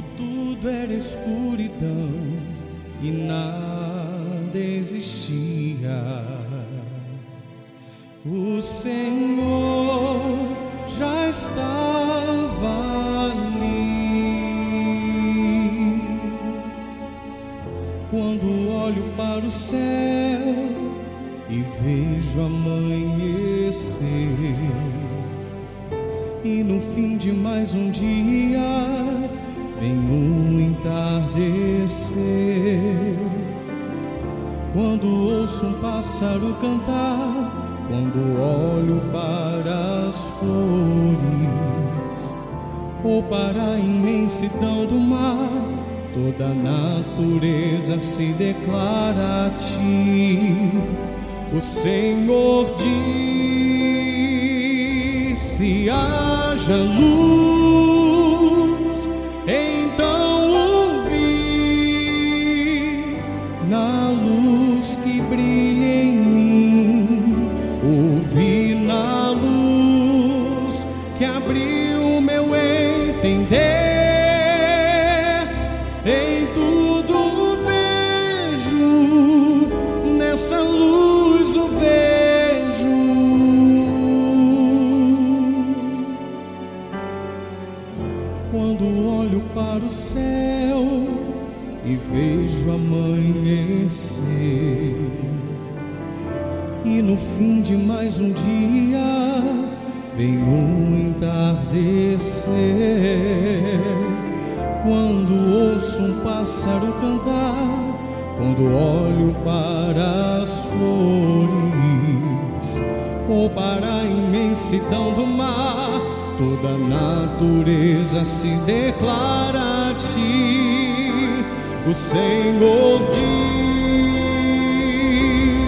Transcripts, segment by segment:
Quando tudo era escuridão e nada existia, o Senhor já estava ali. Quando olho para o céu e vejo amanhecer, e no fim de mais um dia vem um entardecer. Quando ouço um pássaro cantar, quando olho para as flores ou para a imensidão do mar, toda a natureza se declara a ti. O Senhor disse: haja luz, abriu meu entender. Em tudo vejo, nessa luz o vejo. Quando olho para o céu e vejo amanhecer, e no fim de mais um dia vem um entardecer. Quando ouço um pássaro cantar, quando olho para as flores ou para a imensidão do mar, toda a natureza se declara a ti. O Senhor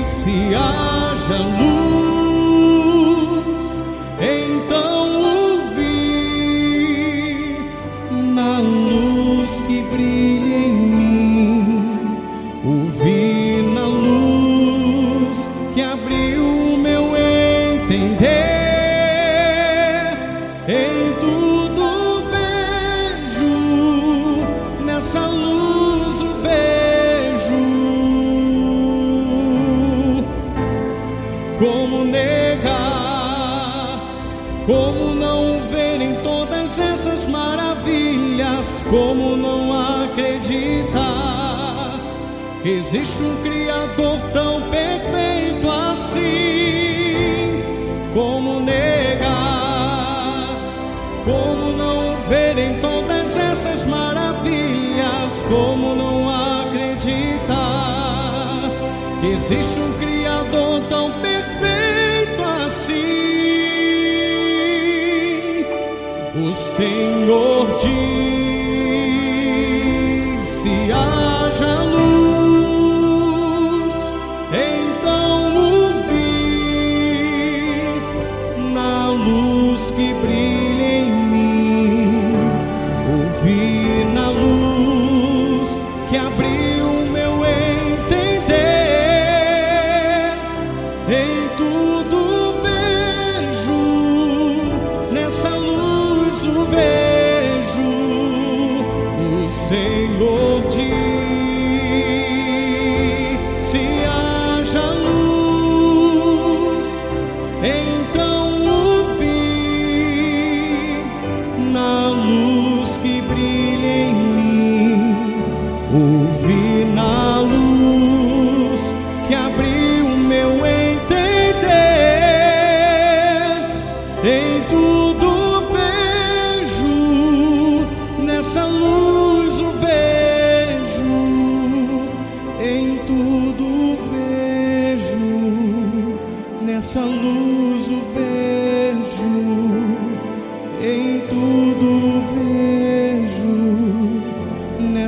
disse: haja luz, Como não acreditar que existe um Criador tão perfeito assim? Como negar? Como não ver em todas essas maravilhas? Como não acreditar que existe um Criador tão perfeito assim? O Senhor disse: haja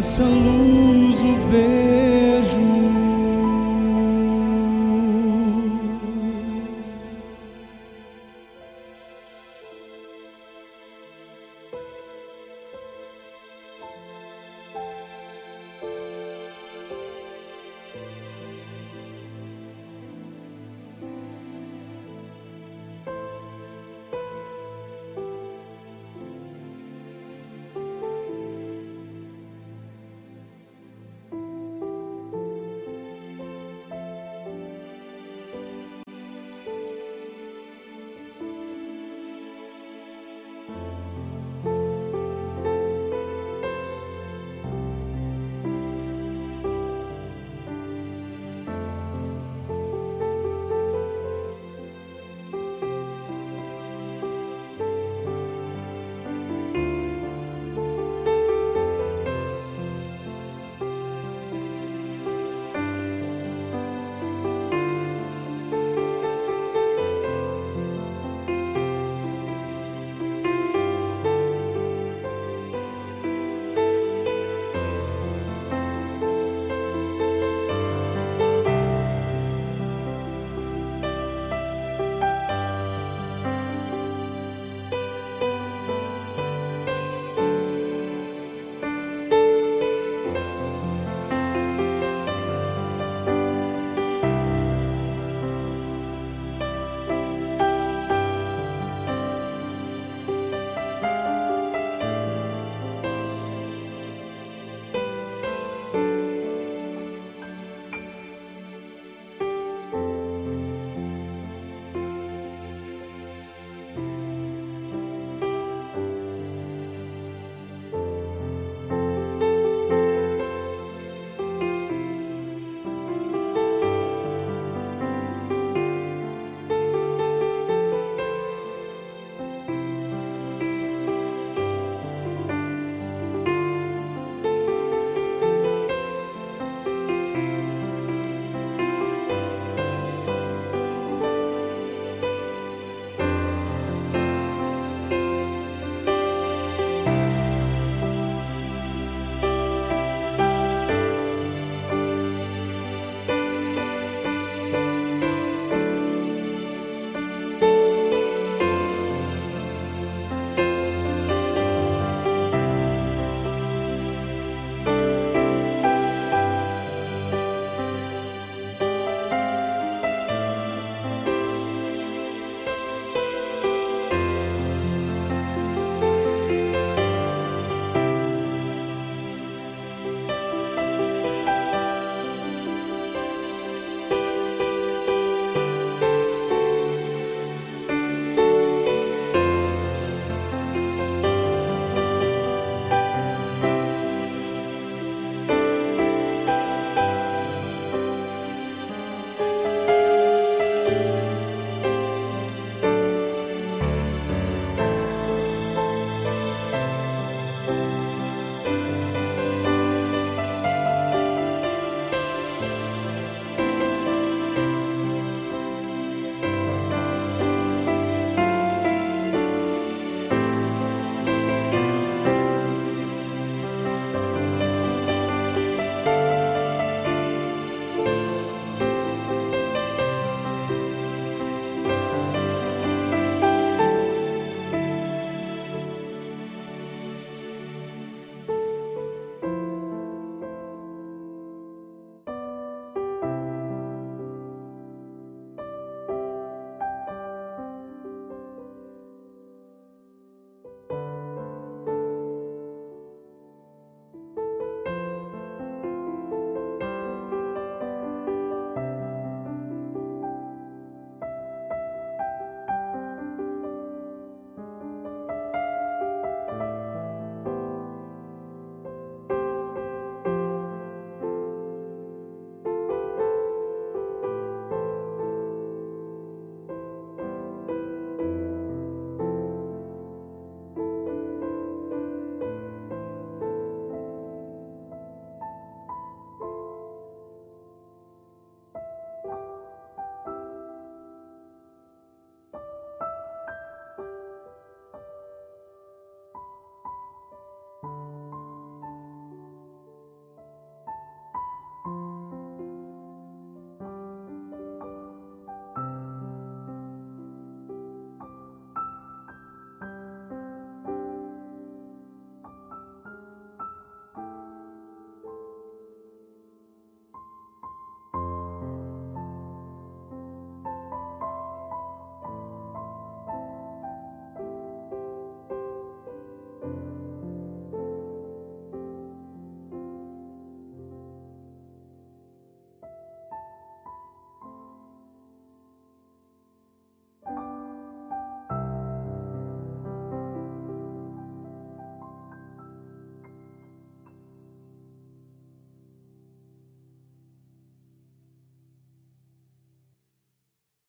nessa luz.